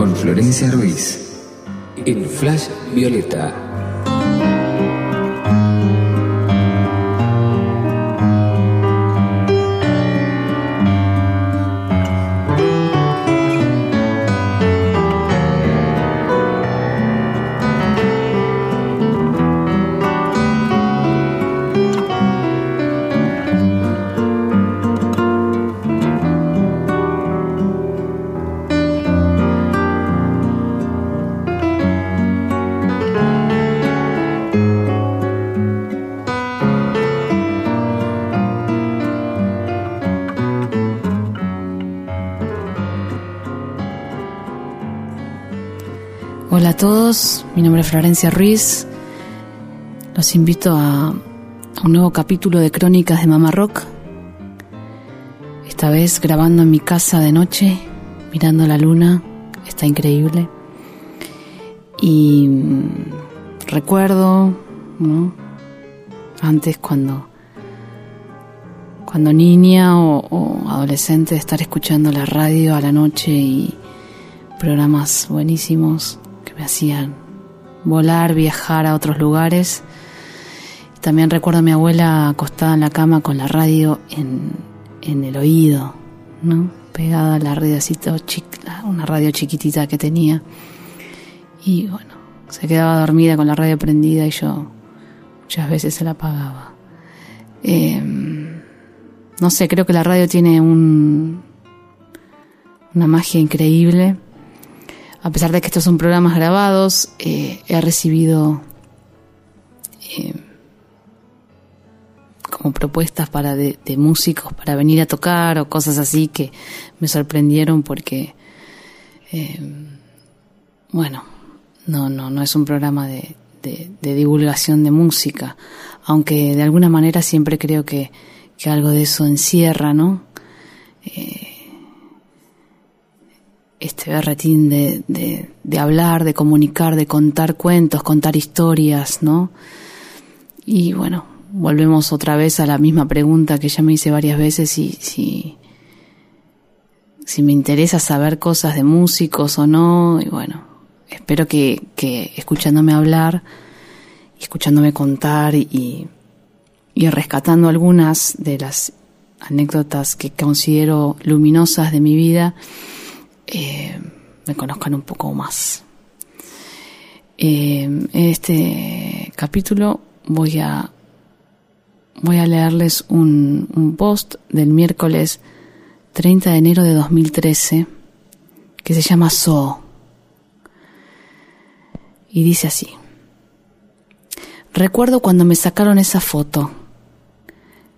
con Florencia Ruiz en Flash Violeta. Mi nombre es Florencia Ruiz. Los invito a, un nuevo capítulo de Crónicas de Mamá Rock. Esta vez grabando en mi casa de noche, mirando la luna, está increíble. Y mm, recuerdo, Antes cuando, cuando niña o adolescente, estar escuchando la radio a la noche y programas buenísimos me hacían volar, viajar a otros lugares. También recuerdo a mi abuela acostada en la cama con la radio en, en el oído, ¿no? Pegada a la radiocito, una radio chiquitita que tenía. Y bueno, se quedaba dormida con la radio prendida y yo muchas veces se la apagaba. Em, no sé, creo que la radio tiene un, una magia increíble a pesar de que estos son programas grabados, eh, he recibido eh, como propuestas para de, músicos para venir a tocar o cosas así que me sorprendieron porque, eh, bueno, no, no, no es un programa de, de, divulgación de música, aunque de alguna manera siempre creo que, que algo de eso encierra, ¿no? Este berretín de, de, hablar, de comunicar, de contar cuentos, contar historias, ¿no? Y bueno, volvemos otra vez a la misma pregunta que ya me hice varias veces, si, si, si me interesa saber cosas de músicos o no, y bueno, espero que, que escuchándome hablar, escuchándome contar y, y rescatando algunas de las anécdotas que considero luminosas de mi vida, me conozcan un poco más. Eh, en este capítulo voy a voy a leerles un, un post del miércoles 30 de enero de 2013 que se llama So y dice así. Recuerdo cuando me sacaron esa foto.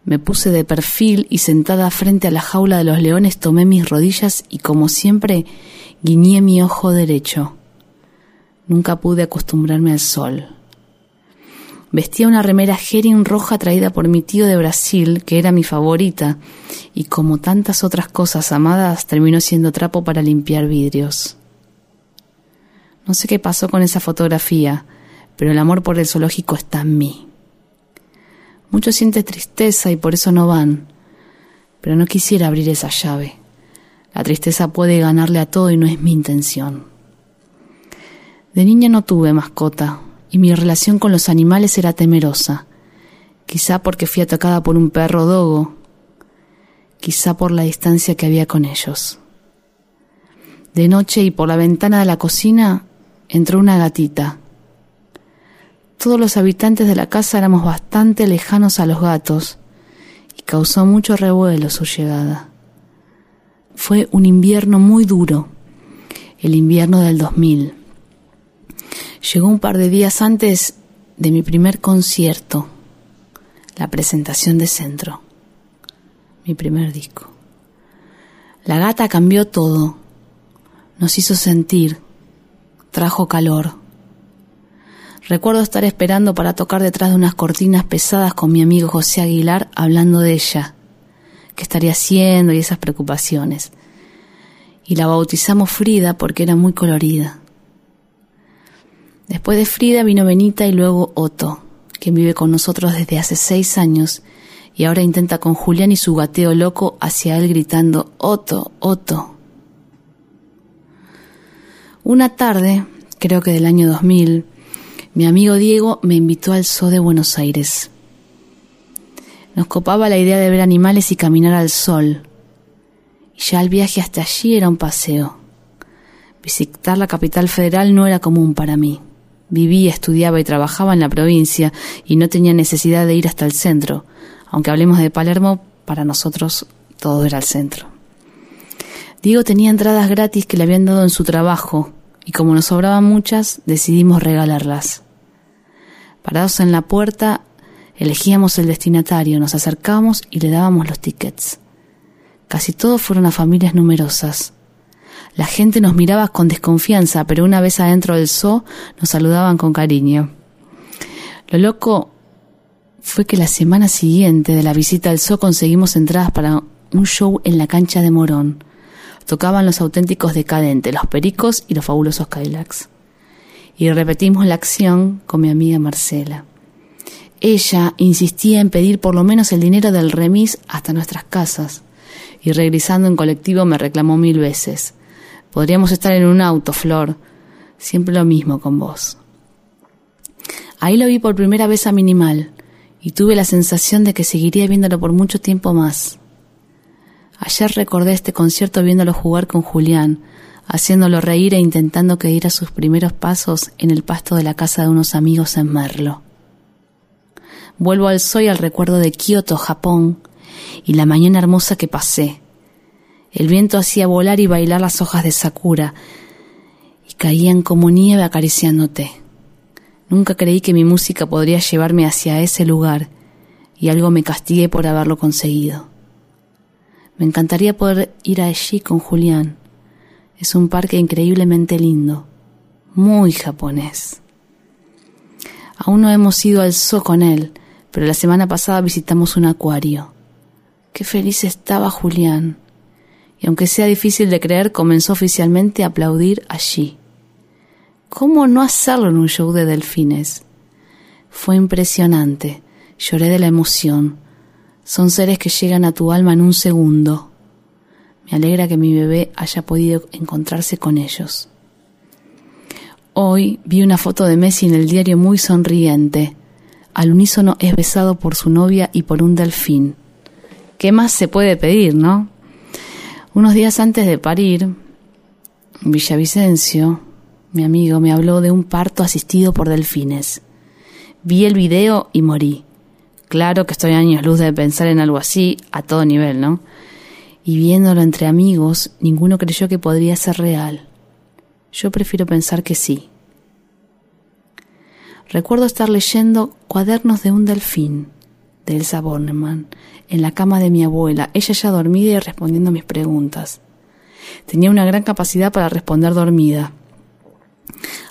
Me puse de perfil y sentada frente a la jaula de los leones tomé mis rodillas y como siempre guiñé mi ojo derecho. Nunca pude acostumbrarme al sol. Vestía una remera Hering roja traída por mi tío de Brasil, que era mi favorita, y como tantas otras cosas amadas terminó siendo trapo para limpiar vidrios. No sé qué pasó con esa fotografía, pero el amor por el zoológico está en mí. Muchos sienten tristeza y por eso no van, pero no quisiera abrir esa llave. La tristeza puede ganarle a todo y no es mi intención. De niña no tuve mascota y mi relación con los animales era temerosa, quizá porque fui atacada por un perro dogo, quizá por la distancia que había con ellos. De noche y por la ventana de la cocina entró una gatita. Todos los habitantes de la casa éramos bastante lejanos a los gatos y causó mucho revuelo su llegada. Fue un invierno muy duro, el invierno del 2000. Llegó un par de días antes de mi primer concierto, la presentación de Centro, mi primer disco. La gata cambió todo, nos hizo sentir, trajo calor. Recuerdo estar esperando para tocar detrás de unas cortinas pesadas con mi amigo José Aguilar hablando de ella, qué estaría haciendo y esas preocupaciones. Y la bautizamos Frida porque era muy colorida. Después de Frida vino Benita y luego Otto, quien vive con nosotros desde hace seis años y ahora intenta con Julián y su gateo loco hacia él gritando Otto, Otto. Una tarde, creo que del año 2000, mi amigo Diego me invitó al Zoo de Buenos Aires. Nos copaba la idea de ver animales y caminar al sol. Y ya el viaje hasta allí era un paseo. Visitar la capital federal no era común para mí. Vivía, estudiaba y trabajaba en la provincia y no tenía necesidad de ir hasta el centro. Aunque hablemos de Palermo, para nosotros todo era el centro. Diego tenía entradas gratis que le habían dado en su trabajo y como nos sobraban muchas, decidimos regalarlas. Parados en la puerta, elegíamos el destinatario, nos acercábamos y le dábamos los tickets. Casi todos fueron a familias numerosas. La gente nos miraba con desconfianza, pero una vez adentro del zoo nos saludaban con cariño. Lo loco fue que la semana siguiente de la visita al zoo conseguimos entradas para un show en la cancha de Morón. Tocaban los auténticos decadentes, los pericos y los fabulosos Cadillacs. Y repetimos la acción con mi amiga Marcela. Ella insistía en pedir por lo menos el dinero del remis hasta nuestras casas, y regresando en colectivo me reclamó mil veces. Podríamos estar en un auto, Flor. Siempre lo mismo con vos. Ahí lo vi por primera vez a Minimal y tuve la sensación de que seguiría viéndolo por mucho tiempo más. Ayer recordé este concierto viéndolo jugar con Julián, haciéndolo reír e intentando que diera sus primeros pasos en el pasto de la casa de unos amigos en Merlo. Vuelvo al soy al recuerdo de Kioto, Japón, y la mañana hermosa que pasé, el viento hacía volar y bailar las hojas de Sakura y caían como nieve acariciándote. Nunca creí que mi música podría llevarme hacia ese lugar y algo me castigué por haberlo conseguido. Me encantaría poder ir allí con Julián. Es un parque increíblemente lindo, muy japonés. Aún no hemos ido al zoo con él, pero la semana pasada visitamos un acuario. Qué feliz estaba Julián y aunque sea difícil de creer, comenzó oficialmente a aplaudir allí. ¿Cómo no hacerlo en un show de delfines? Fue impresionante. Lloré de la emoción. Son seres que llegan a tu alma en un segundo. Me alegra que mi bebé haya podido encontrarse con ellos. Hoy vi una foto de Messi en el diario muy sonriente. Al unísono es besado por su novia y por un delfín. ¿Qué más se puede pedir, no? Unos días antes de parir, Villavicencio, mi amigo, me habló de un parto asistido por delfines. Vi el video y morí. Claro que estoy años luz de pensar en algo así, a todo nivel, ¿no? Y viéndolo entre amigos, ninguno creyó que podría ser real. Yo prefiero pensar que sí. Recuerdo estar leyendo Cuadernos de un delfín de Elsa Bornemann en la cama de mi abuela, ella ya dormida y respondiendo mis preguntas. Tenía una gran capacidad para responder dormida.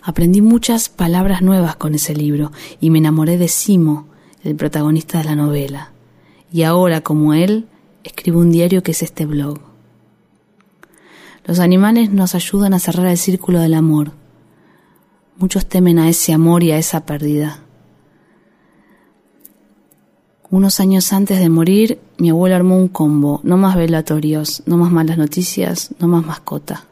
Aprendí muchas palabras nuevas con ese libro y me enamoré de Simo, el protagonista de la novela. Y ahora, como él, escribo un diario que es este blog. Los animales nos ayudan a cerrar el círculo del amor. Muchos temen a ese amor y a esa pérdida. Unos años antes de morir, mi abuelo armó un combo, no más velatorios, no más malas noticias, no más mascota.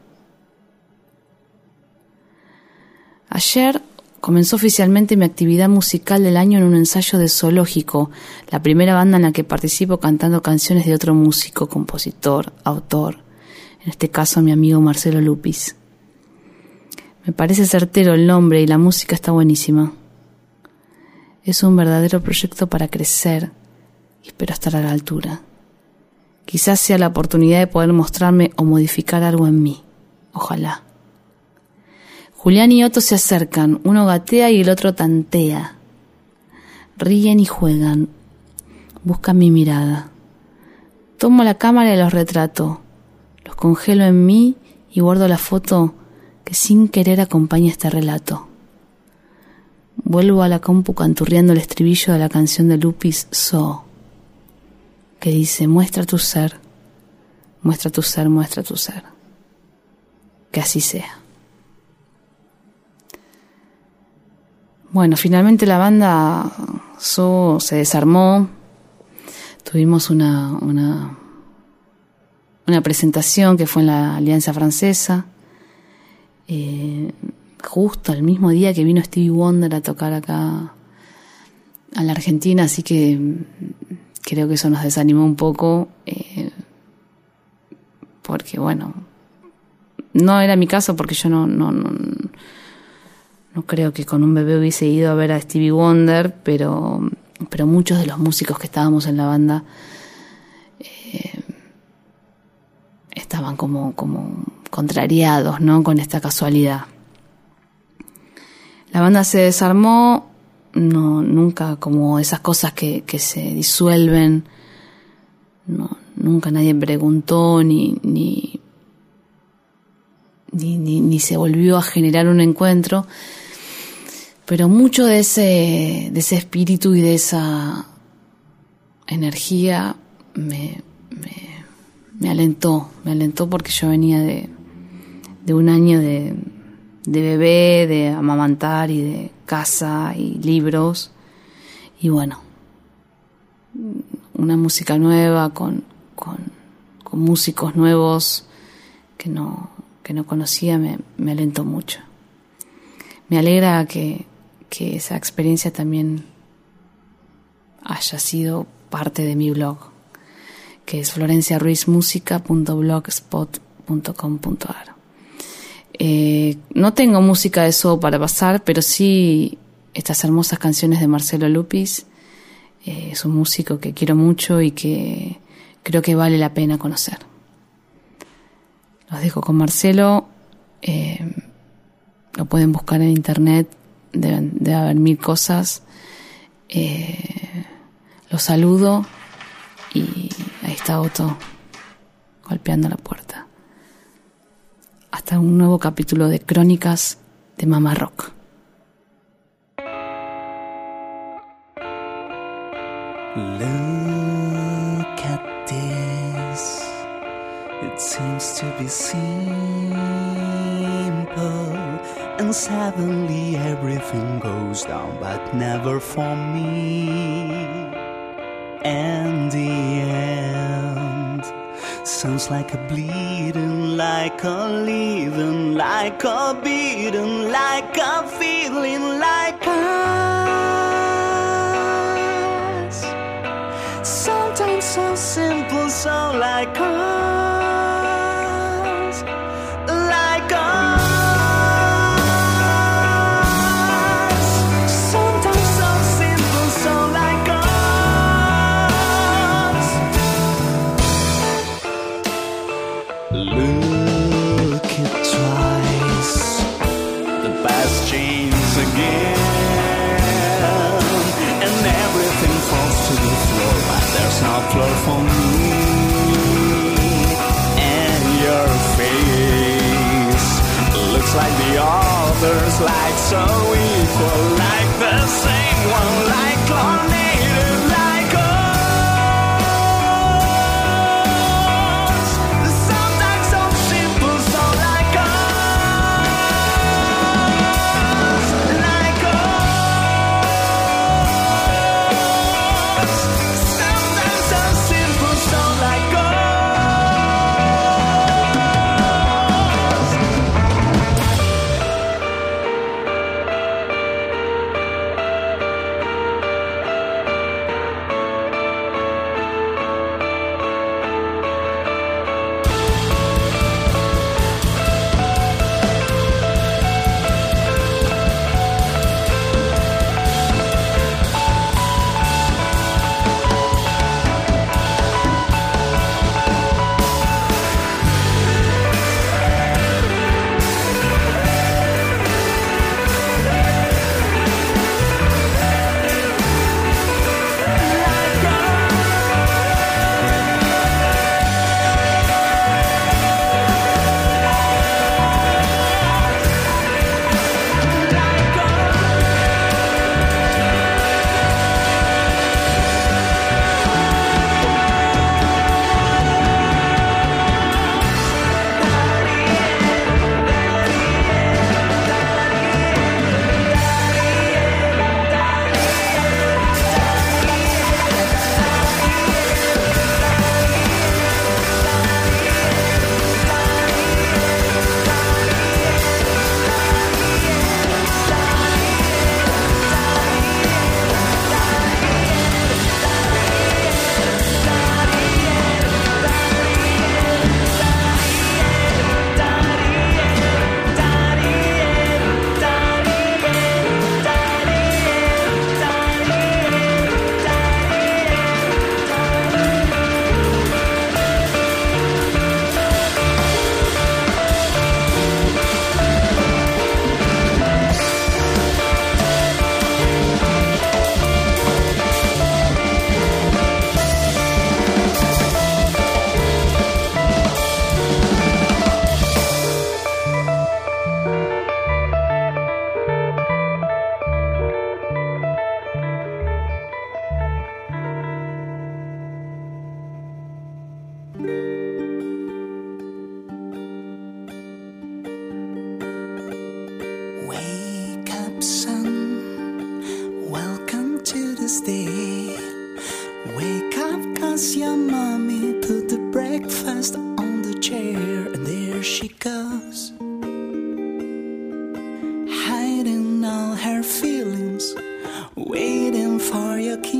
Ayer comenzó oficialmente mi actividad musical del año en un ensayo de Zoológico, la primera banda en la que participo cantando canciones de otro músico, compositor, autor. en este caso mi amigo Marcelo Lupis. Me parece certero el nombre y la música está buenísima. Es un verdadero proyecto para crecer y espero estar a la altura. Quizás sea la oportunidad de poder mostrarme o modificar algo en mí. Ojalá. Julián y Otto se acercan, uno gatea y el otro tantea. Ríen y juegan. Buscan mi mirada. Tomo la cámara y los retrato. Los congelo en mí y guardo la foto que sin querer acompaña este relato. Vuelvo a la compu canturreando el estribillo de la canción de Lupis So, que dice, muestra tu ser, muestra tu ser, muestra tu ser. Que así sea. Bueno, finalmente la banda se desarmó. Tuvimos una, una, una, presentación que fue en la Alianza Francesa. Eh, justo el mismo día que vino Stevie Wonder a tocar acá a la Argentina, así que creo que eso nos desanimó un poco. Eh, porque bueno, no era mi caso porque yo no, no, no no creo que con un bebé hubiese ido a ver a Stevie Wonder, pero, pero muchos de los músicos que estábamos en la banda eh, estaban como, como contrariados ¿no? con esta casualidad. La banda se desarmó, no, nunca como esas cosas que, que se disuelven, no, nunca nadie preguntó ni, ni, ni, ni, se volvió a generar un encuentro, pero mucho de ese, de ese espíritu y de esa energía me, me, alentó, me alentó porque yo venía de, de un año de, de bebé, de amamantar y de casa y libros. Y bueno, una música nueva con, con, con músicos nuevos que no, que no conocía me, me alentó mucho. Me alegra que, que esa experiencia también haya sido parte de mi blog, que es florenciaruizmusica.blogspot.com.ar. Eh, no tengo música de eso para pasar, pero sí estas hermosas canciones de Marcelo Lupis. Eh, es un músico que quiero mucho y que creo que vale la pena conocer. Los dejo con Marcelo. Eh, lo pueden buscar en internet debe haber mil cosas. Eh, lo saludo y ahí está Otto golpeando la puerta. Hasta un nuevo capítulo de Crónicas de Mama Rock. Seems to be simple, and suddenly everything goes down, but never for me. And the end sounds like a bleeding, like a leaving, like a beating, like a feeling, like us. Sometimes so simple, so like us, feelings, waiting for your key.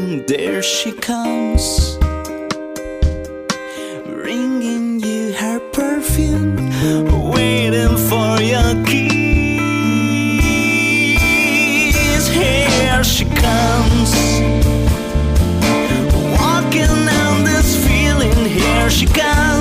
there she comes Bringing you her perfume Waiting for your kiss. Here she comes Walking down this feeling. Here she comes.